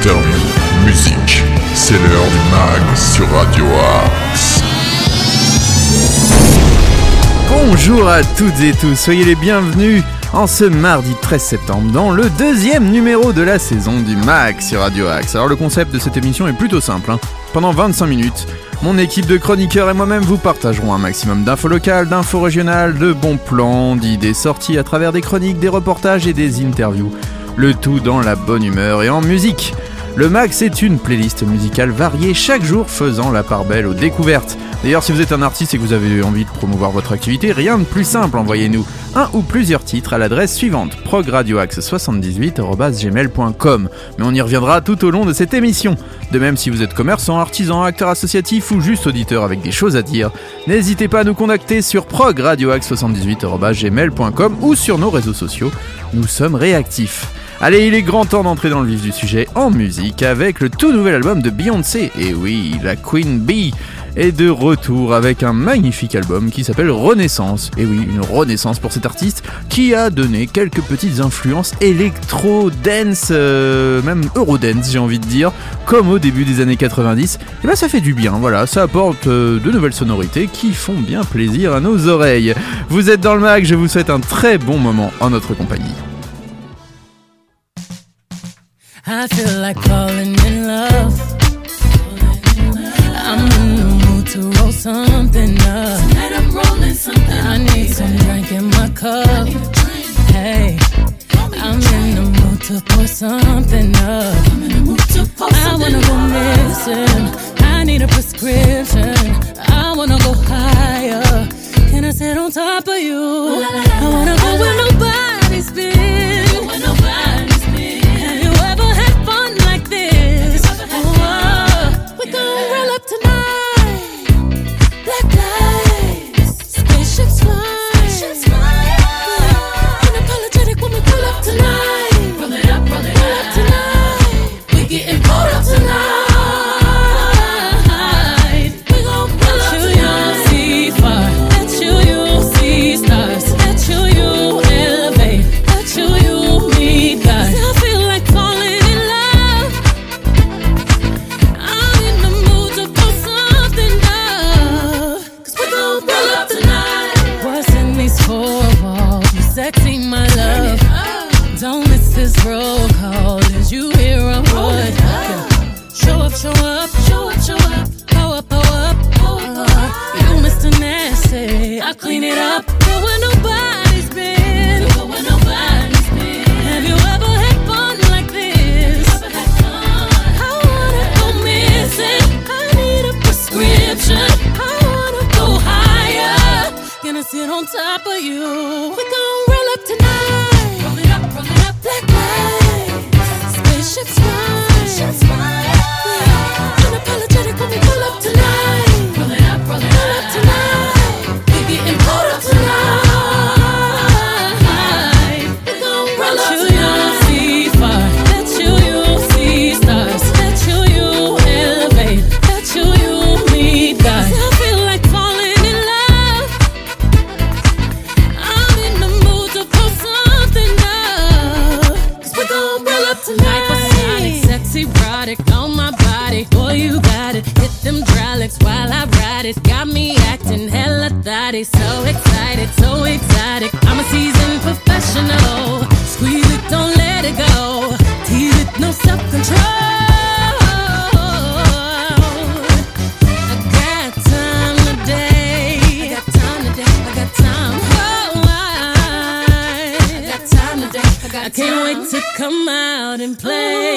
interviews, musique. C'est l'heure du mag sur Radio Axe. Bonjour à toutes et tous, soyez les bienvenus en ce mardi 13 septembre dans le deuxième numéro de la saison du MAC sur Radio Axe. Alors le concept de cette émission est plutôt simple. hein. Pendant 25 minutes, mon équipe de chroniqueurs et moi-même vous partagerons un maximum d'infos locales, d'infos régionales, de bons plans, d'idées sorties à travers des chroniques, des reportages et des interviews. Le tout dans la bonne humeur et en musique. Le Max est une playlist musicale variée chaque jour faisant la part belle aux découvertes. D'ailleurs, si vous êtes un artiste et que vous avez envie de promouvoir votre activité, rien de plus simple, envoyez-nous un ou plusieurs titres à l'adresse suivante progradioaxe78@gmail.com. Mais on y reviendra tout au long de cette émission. De même, si vous êtes commerçant, artisan, acteur associatif ou juste auditeur avec des choses à dire, n'hésitez pas à nous contacter sur progradioaxe78@gmail.com ou sur nos réseaux sociaux. Nous sommes réactifs. Allez, il est grand temps d'entrer dans le vif du sujet en musique avec le tout nouvel album de Beyoncé. Et oui, la Queen Bee est de retour avec un magnifique album qui s'appelle Renaissance. Et oui, une renaissance pour cet artiste qui a donné quelques petites influences électro-dance, euh, même eurodance j'ai envie de dire, comme au début des années 90. Et bah ça fait du bien, voilà, ça apporte euh, de nouvelles sonorités qui font bien plaisir à nos oreilles. Vous êtes dans le mag, je vous souhaite un très bon moment en notre compagnie. I feel like falling in love. I'm in the mood to roll something up. Tonight I'm rolling something I need some drink in my cup. Hey, I'm in the mood to pour something up. I wanna go missing. I need a prescription. I wanna go higher. Can I sit on top of you? I wanna go where nobody's tonight. On my body. Boy, you got it. Hit them drylics while I ride it. Got me acting hella thotty. So excited, so exotic. I'm a seasoned professional. Squeeze it, don't let it go. Tease it, no self control. I got time today. I got time today. I got time. Oh, I, I got time today. I got I can't wait to come out and play.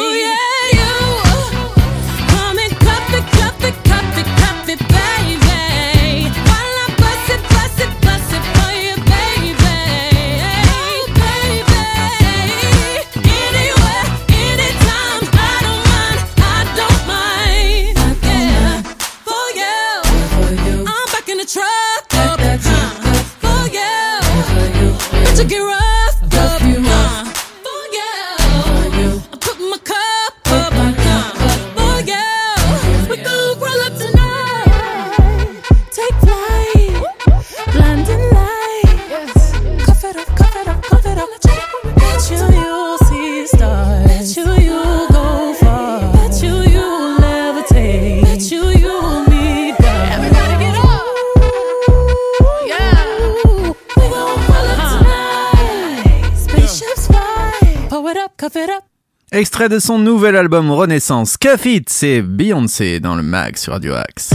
Extrait de son nouvel album Renaissance, Cuff It, c'est Beyoncé dans le mag sur Radio Axe.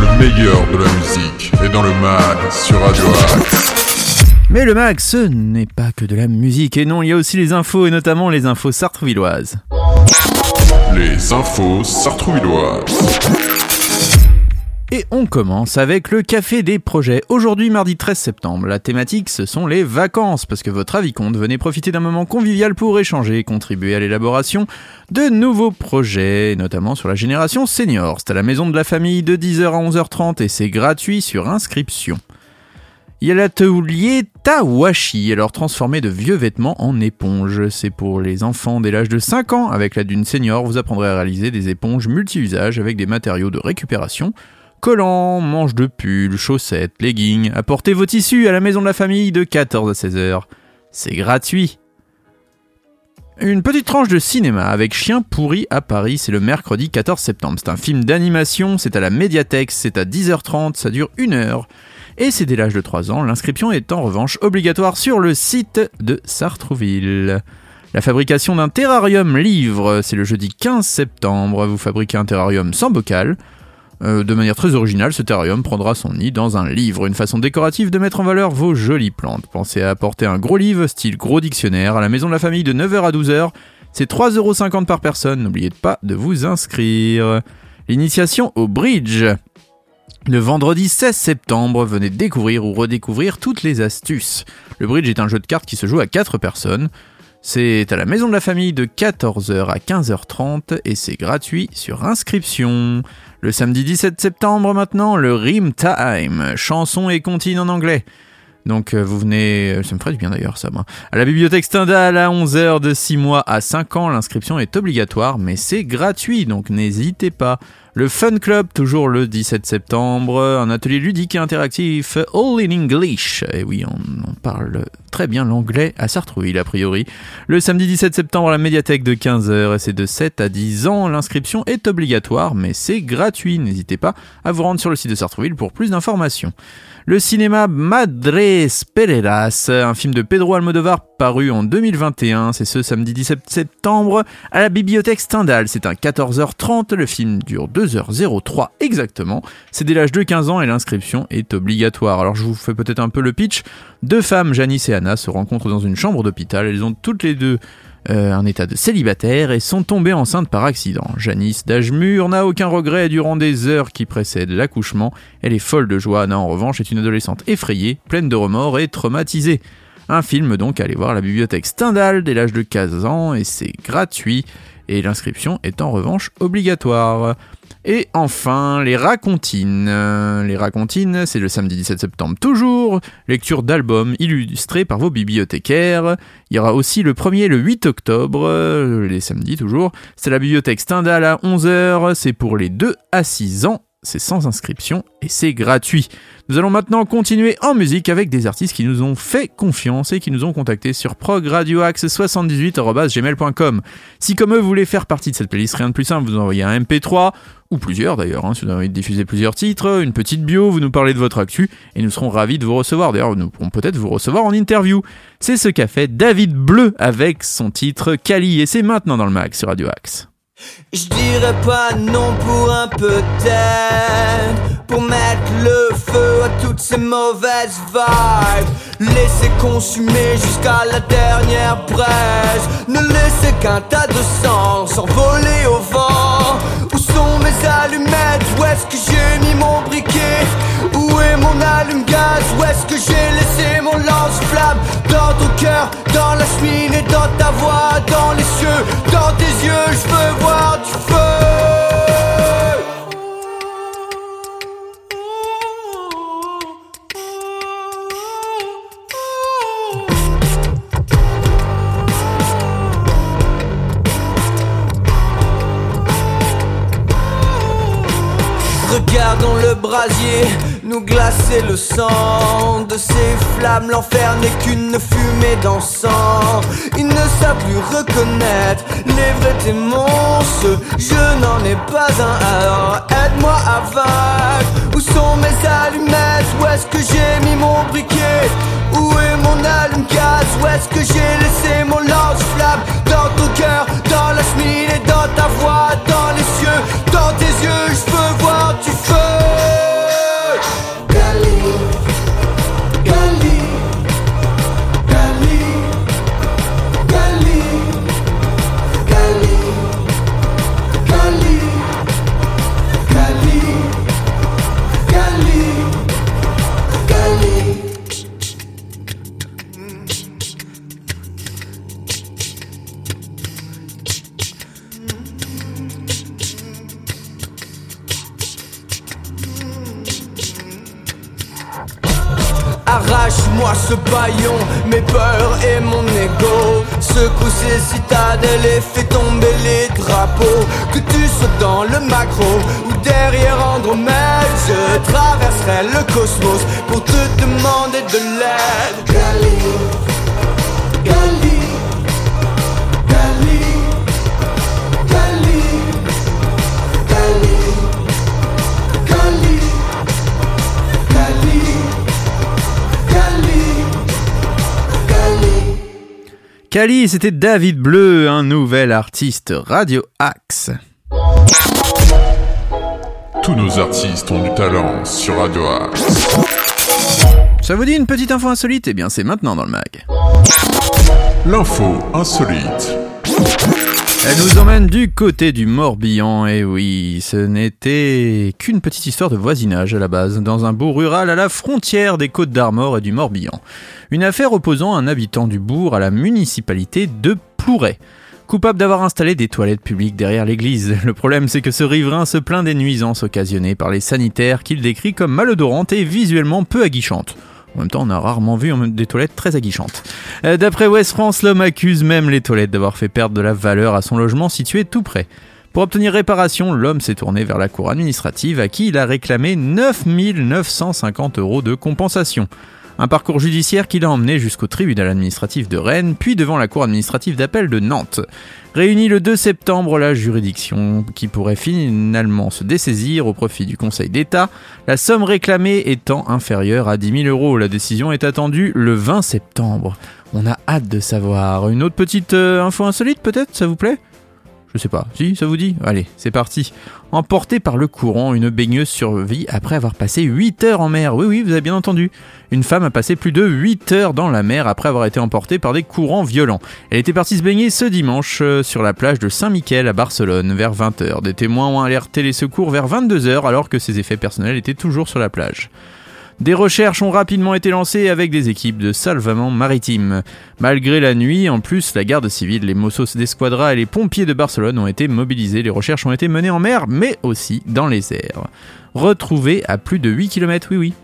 Le meilleur de la musique est dans le mag sur Radio Axe. Mais le mag, ce n'est pas que de la musique, et non, il y a aussi les infos, et notamment les infos sartrouvilloises. Les infos sartrouvilloises. Et on commence avec le café des projets. Aujourd'hui, mardi 13 septembre, la thématique ce sont les vacances, parce que votre avis compte, venez profiter d'un moment convivial pour échanger et contribuer à l'élaboration de nouveaux projets, notamment sur la génération senior. C'est à la maison de la famille de 10h à 11h30 et c'est gratuit sur inscription. Il y a l'atelier Tawashi, alors transformé de vieux vêtements en éponges. C'est pour les enfants dès l'âge de 5 ans. Avec l'aide d'une senior, vous apprendrez à réaliser des éponges multi-usages avec des matériaux de récupération collants, manches de pull, chaussettes, leggings. Apportez vos tissus à la maison de la famille de 14 à 16 heures. C'est gratuit. Une petite tranche de cinéma avec Chien pourri à Paris, c'est le mercredi 14 septembre. C'est un film d'animation, c'est à la médiathèque, c'est à 10h30, ça dure une heure. Et c'est dès l'âge de 3 ans, l'inscription est en revanche obligatoire sur le site de Sartrouville. La fabrication d'un terrarium livre, c'est le jeudi 15 septembre. Vous fabriquez un terrarium sans bocal. Euh, de manière très originale, ce terrarium prendra son nid dans un livre, une façon décorative de mettre en valeur vos jolies plantes. Pensez à apporter un gros livre, style gros dictionnaire, à la maison de la famille de 9h à 12h. C'est 3,50€ par personne, n'oubliez pas de vous inscrire. L'initiation au bridge. Le vendredi 16 septembre, venez découvrir ou redécouvrir toutes les astuces. Le bridge est un jeu de cartes qui se joue à 4 personnes. C'est à la maison de la famille de 14h à 15h30 et c'est gratuit sur inscription. Le samedi 17 septembre maintenant, le Rim Time, chanson et comptine en anglais. Donc euh, vous venez, euh, ça me ferait du bien d'ailleurs ça moi. À la bibliothèque Stendhal à 11h de 6 mois à 5 ans, l'inscription est obligatoire mais c'est gratuit donc n'hésitez pas. Le Fun Club, toujours le 17 septembre, un atelier ludique et interactif All in English. Et oui, on, parle très bien l'anglais à Sartrouville a priori. Le samedi 17 septembre à la médiathèque de 15h et c'est de 7 à 10 ans. L'inscription est obligatoire mais c'est gratuit. N'hésitez pas à vous rendre sur le site de Sartrouville pour plus d'informations. Le cinéma Madres Pereras, un film de Pedro Almodovar paru en 2021, c'est ce samedi 17 septembre à la bibliothèque Stendhal. C'est un 14h30, le film dure 2h03 exactement. C'est dès l'âge de 15 ans et l'inscription est obligatoire. Alors je vous fais peut-être un peu le pitch. Deux femmes, Janice et Anna, se rencontrent dans une chambre d'hôpital. Elles ont toutes les deux euh, un état de célibataire et sont tombées enceintes par accident. Janice, d'âge mûr, n'a aucun regret durant des heures qui précèdent l'accouchement. Elle est folle de joie. Anna, en revanche, est une adolescente effrayée, pleine de remords et traumatisée. Un film donc à aller voir la bibliothèque Stendhal dès l'âge de 15 ans et c'est gratuit et l'inscription est en revanche obligatoire. Et enfin, les racontines. Les racontines, c'est le samedi 17 septembre toujours. Lecture d'albums illustrés par vos bibliothécaires. Il y aura aussi le 1er et le 8 octobre, les samedis toujours. C'est la bibliothèque Stendhal à 11h. C'est pour les 2 à 6 ans. C'est sans inscription et c'est gratuit. Nous allons maintenant continuer en musique avec des artistes qui nous ont fait confiance et qui nous ont contactés sur progradioaxe78.gmail.com. Si comme eux vous voulez faire partie de cette playlist, rien de plus simple, vous envoyez un MP3 ou plusieurs d'ailleurs, hein, si vous avez envie de diffuser plusieurs titres, une petite bio, vous nous parlez de votre actu et nous serons ravis de vous recevoir. D'ailleurs, nous pourrons peut-être vous recevoir en interview. C'est ce qu'a fait David Bleu avec son titre Kali et c'est maintenant dans le mag sur Radio Axe. Je dirais pas non pour un peut-être Pour mettre le feu à toutes ces mauvaises vibes. Laisser consumer jusqu'à la dernière braise. Ne laisser qu'un tas de sang s'envoler au vent. Où sont mes allumettes? Où est-ce que j'ai mis mon briquet? Où est mon allume-gaz? Où est-ce que j'ai laissé mon lance-flamme? Dans ton cœur, dans la cheminée, dans ta voix, dans les cieux Dans tes yeux, je veux nous glacer le sang de ces flammes. L'enfer n'est qu'une fumée d'encens. Ils ne savent plus reconnaître les vrais témoins. Je n'en ai pas un. Alors aide-moi à vaincre. Où sont mes allumettes? Où est est-ce que j'ai mis mon briquet? Où est mon allume-gaz Où est-ce que j'ai laissé mon lance-flamme? Dans ton cœur, dans la cheminée, dans ta voix, dans les cieux Dans tes yeux, je peux voir du feu Arrache-moi ce baillon, mes peurs et mon ego. Secoue ces citadelles et fais tomber les drapeaux. Que tu sois dans le macro ou derrière Andromède Je traverserai le cosmos pour te demander de l'aide Kali, c'était David Bleu, un nouvel artiste Radio Axe. Tous nos artistes ont du talent sur Radio Axe. Ça vous dit une petite info insolite? Eh bien, c'est maintenant dans le mag. L'info insolite. Elle nous emmène du côté du Morbihan, et oui, ce n'était qu'une petite histoire de voisinage à la base, dans un bourg rural à la frontière des Côtes d'Armor et du Morbihan. Une affaire opposant un habitant du bourg à la municipalité de Plouray. Coupable d'avoir installé des toilettes publiques derrière l'église. Le problème, c'est que ce riverain se plaint des nuisances occasionnées par les sanitaires qu'il décrit comme malodorantes et visuellement peu aguichantes. En même temps, on a rarement vu des toilettes très aguichantes. Euh, D'après West France, l'homme accuse même les toilettes d'avoir fait perdre de la valeur à son logement situé tout près. Pour obtenir réparation, l'homme s'est tourné vers la cour administrative à qui il a réclamé 9 950 euros de compensation. Un parcours judiciaire qui l'a emmené jusqu'au tribunal administratif de Rennes, puis devant la cour administrative d'appel de Nantes. Réunie le 2 septembre, la juridiction, qui pourrait finalement se dessaisir au profit du Conseil d'État, la somme réclamée étant inférieure à 10 000 euros. La décision est attendue le 20 septembre. On a hâte de savoir. Une autre petite euh, info insolite peut-être, ça vous plaît? Je sais pas. Si, ça vous dit Allez, c'est parti. Emportée par le courant, une baigneuse survit après avoir passé 8 heures en mer. Oui, oui, vous avez bien entendu. Une femme a passé plus de 8 heures dans la mer après avoir été emportée par des courants violents. Elle était partie se baigner ce dimanche euh, sur la plage de Saint-Michel à Barcelone vers 20h. Des témoins ont alerté les secours vers 22h alors que ses effets personnels étaient toujours sur la plage. Des recherches ont rapidement été lancées avec des équipes de salvament maritime. Malgré la nuit, en plus, la garde civile, les Mossos d'Esquadra et les pompiers de Barcelone ont été mobilisés. Les recherches ont été menées en mer, mais aussi dans les airs. Retrouvées à plus de 8 km, oui oui.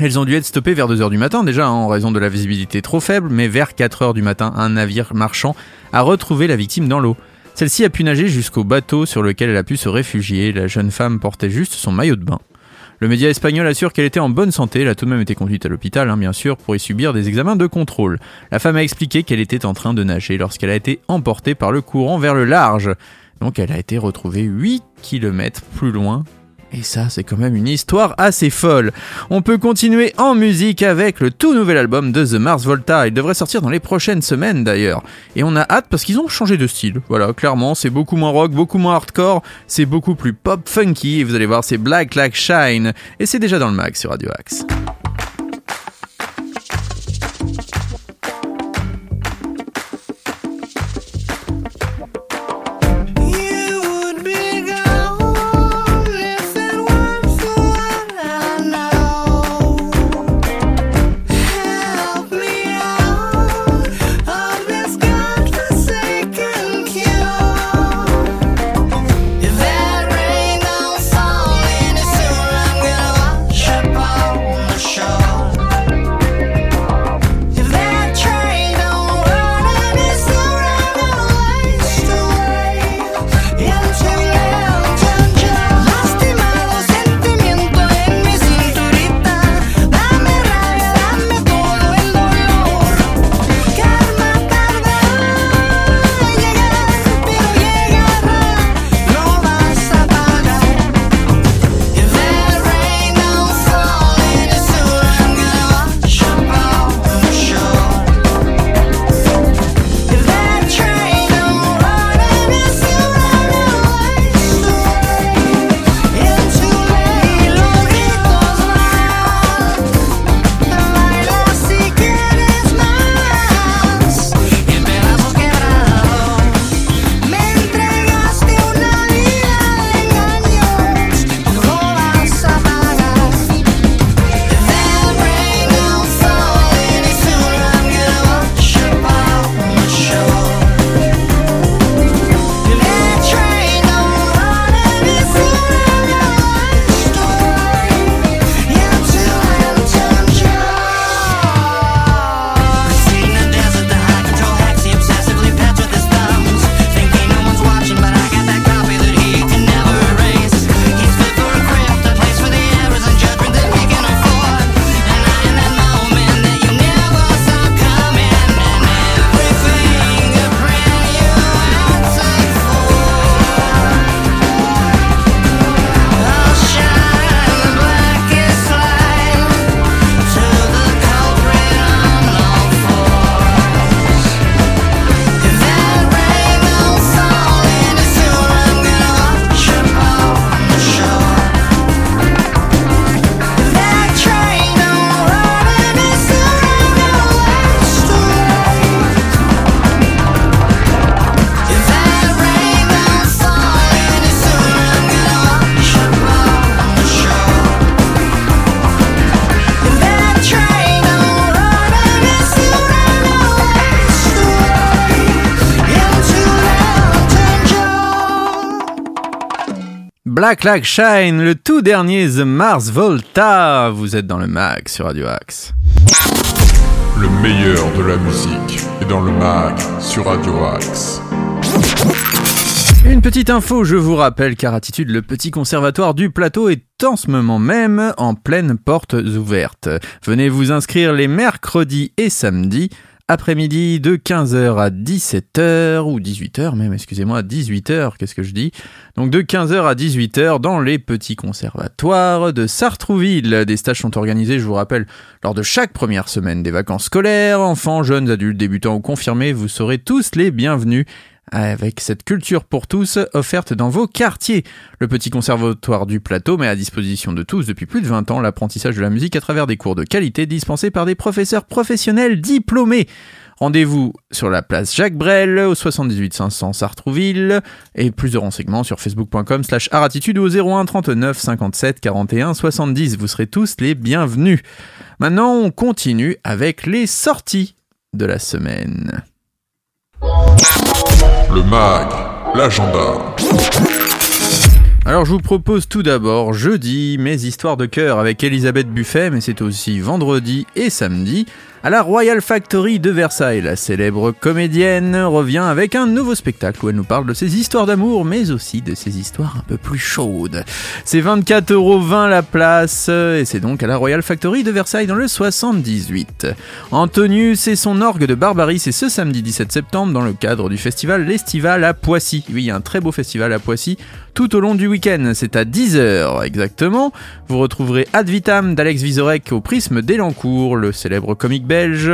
Elles ont dû être stoppées vers 2h du matin déjà, hein, en raison de la visibilité trop faible, mais vers 4h du matin, un navire marchand a retrouvé la victime dans l'eau. Celle-ci a pu nager jusqu'au bateau sur lequel elle a pu se réfugier. La jeune femme portait juste son maillot de bain. Le média espagnol assure qu'elle était en bonne santé, elle a tout de même été conduite à l'hôpital, hein, bien sûr, pour y subir des examens de contrôle. La femme a expliqué qu'elle était en train de nager lorsqu'elle a été emportée par le courant vers le large. Donc elle a été retrouvée 8 km plus loin. Et ça, c'est quand même une histoire assez folle. On peut continuer en musique avec le tout nouvel album de The Mars Volta. Il devrait sortir dans les prochaines semaines d'ailleurs. Et on a hâte parce qu'ils ont changé de style. Voilà, clairement, c'est beaucoup moins rock, beaucoup moins hardcore, c'est beaucoup plus pop funky. Vous allez voir, c'est Black Like Shine. Et c'est déjà dans le mag sur Radio Axe. Black Like Shine, le tout dernier The Mars Volta. Vous êtes dans le mag sur Radio Axe. Le meilleur de la musique est dans le mag sur Radio Axe. Une petite info, je vous rappelle car Attitude, le petit conservatoire du plateau est en ce moment même en pleine portes ouvertes. Venez vous inscrire les mercredis et samedis après-midi de 15h à 17h ou 18h même, excusez-moi, 18h, qu'est-ce que je dis? Donc de 15h à 18h dans les petits conservatoires de Sartrouville. Des stages sont organisés, je vous rappelle, lors de chaque première semaine des vacances scolaires, enfants, jeunes, adultes, débutants ou confirmés, vous serez tous les bienvenus avec cette culture pour tous offerte dans vos quartiers. Le petit conservatoire du plateau met à disposition de tous depuis plus de 20 ans l'apprentissage de la musique à travers des cours de qualité dispensés par des professeurs professionnels diplômés. Rendez-vous sur la place Jacques Brel au 78 500 Sartrouville et plus de renseignements sur facebook.com slash aratitude ou au 01 39 57 41 70. Vous serez tous les bienvenus. Maintenant, on continue avec les sorties de la semaine. Le mag, l'agenda. Alors je vous propose tout d'abord jeudi mes histoires de cœur avec Elisabeth Buffet, mais c'est aussi vendredi et samedi. À la Royal Factory de Versailles, la célèbre comédienne revient avec un nouveau spectacle où elle nous parle de ses histoires d'amour, mais aussi de ses histoires un peu plus chaudes. C'est 24,20€ la place, et c'est donc à la Royal Factory de Versailles dans le 78. Antonius et son orgue de Barbarie, c'est ce samedi 17 septembre dans le cadre du festival L'Estival à Poissy. Oui, un très beau festival à Poissy tout au long du week-end. C'est à 10h exactement. Vous retrouverez Ad Vitam d'Alex Vizorek au prisme d'Elancourt, le célèbre comique belge.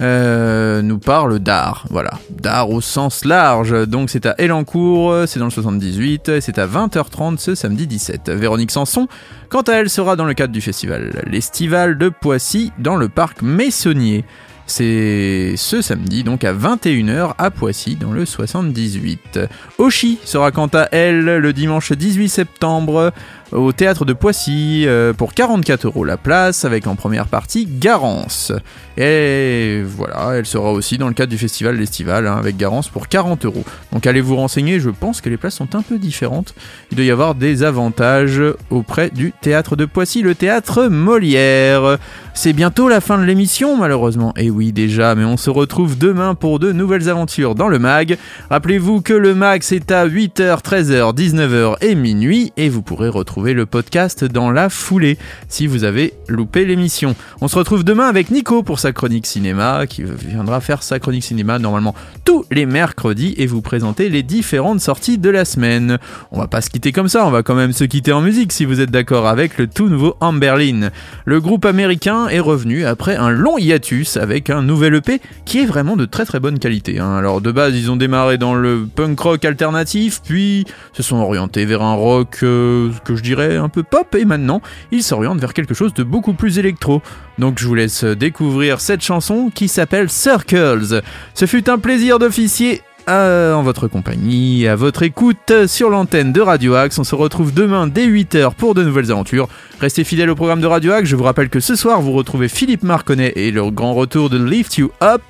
euh, nous parle d'art, voilà, d'art au sens large. Donc c'est à Elancourt, c'est dans le 78, et c'est à 20h30 ce samedi 17. Véronique Sanson, quant à elle, sera dans le cadre du festival l'Estival de Poissy dans le parc Messonnier. C'est ce samedi, donc à 21h à Poissy, dans le 78. Oshi sera quant à elle le dimanche 18 septembre au théâtre de Poissy euh, pour 44 euros la place, avec en première partie Garance. Et voilà, elle sera aussi dans le cadre du festival L'Estival hein, avec Garance pour 40 euros. Donc allez vous renseigner, je pense que les places sont un peu différentes. Il doit y avoir des avantages auprès du théâtre de Poissy, le théâtre Molière. C'est bientôt la fin de l'émission, malheureusement. Et oui, déjà, mais on se retrouve demain pour de nouvelles aventures dans le MAG. Rappelez-vous que le MAG, c'est à 8h, 13h, 19h et minuit, et vous pourrez retrouver le podcast dans la foulée si vous avez loupé l'émission. On se retrouve demain avec Nico pour sa chronique cinéma, qui viendra faire sa chronique cinéma normalement tous les mercredis et vous présenter les différentes sorties de la semaine. On va pas se quitter comme ça, on va quand même se quitter en musique si vous êtes d'accord avec le tout nouveau Amberlin. Le groupe américain est revenu après un long hiatus avec un nouvel EP qui est vraiment de très très bonne qualité. hein. Alors de base ils ont démarré dans le punk rock alternatif, puis se sont orientés vers un rock euh, que je dirais un peu pop et maintenant ils s'orientent vers quelque chose de beaucoup plus électro. Donc je vous laisse découvrir cette chanson qui s'appelle Circles. Ce fut un plaisir d'officier euh, en votre compagnie, à votre écoute sur l'antenne de Radio Axe. On se retrouve demain dès 8h pour de nouvelles aventures. Restez fidèles au programme de Radio Axe. Je vous rappelle que ce soir, vous retrouvez Philippe Marconnet et le grand retour de Lift You Up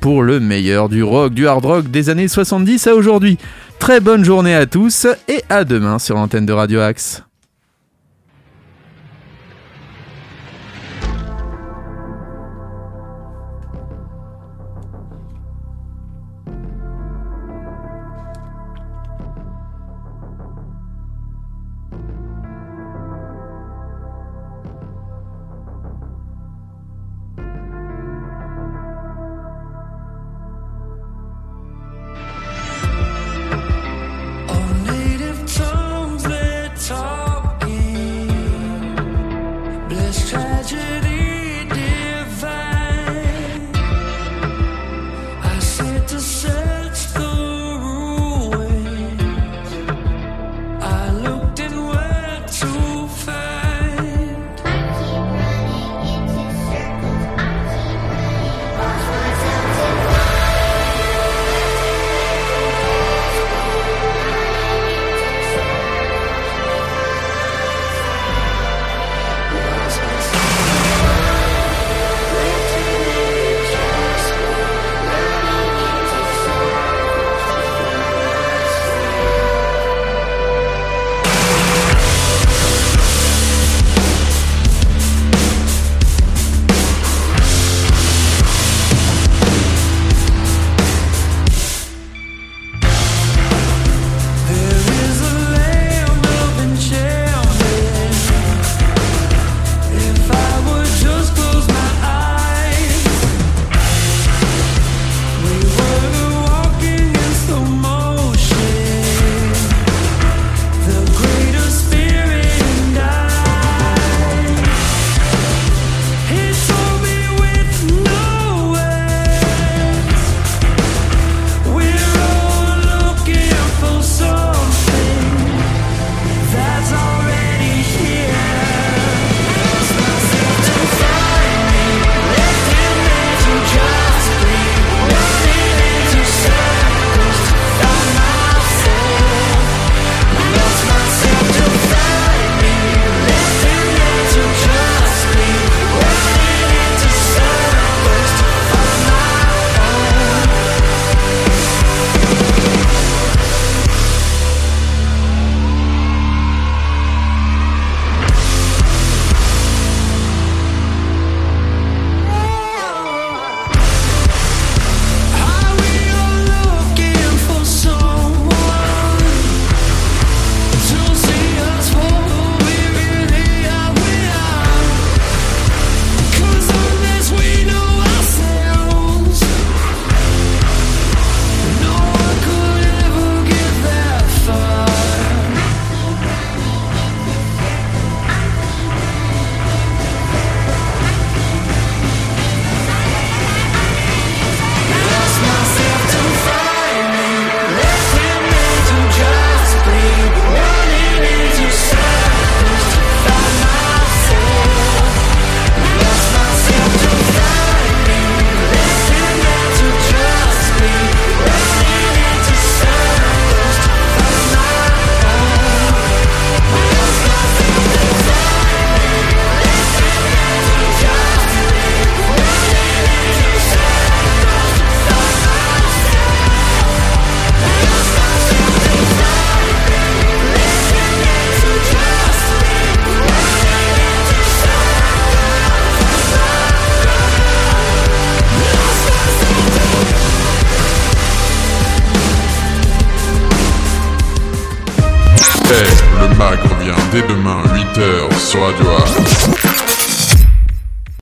pour le meilleur du rock, du hard rock des années 70 à aujourd'hui. Très bonne journée à tous et à demain sur l'antenne de Radio Axe.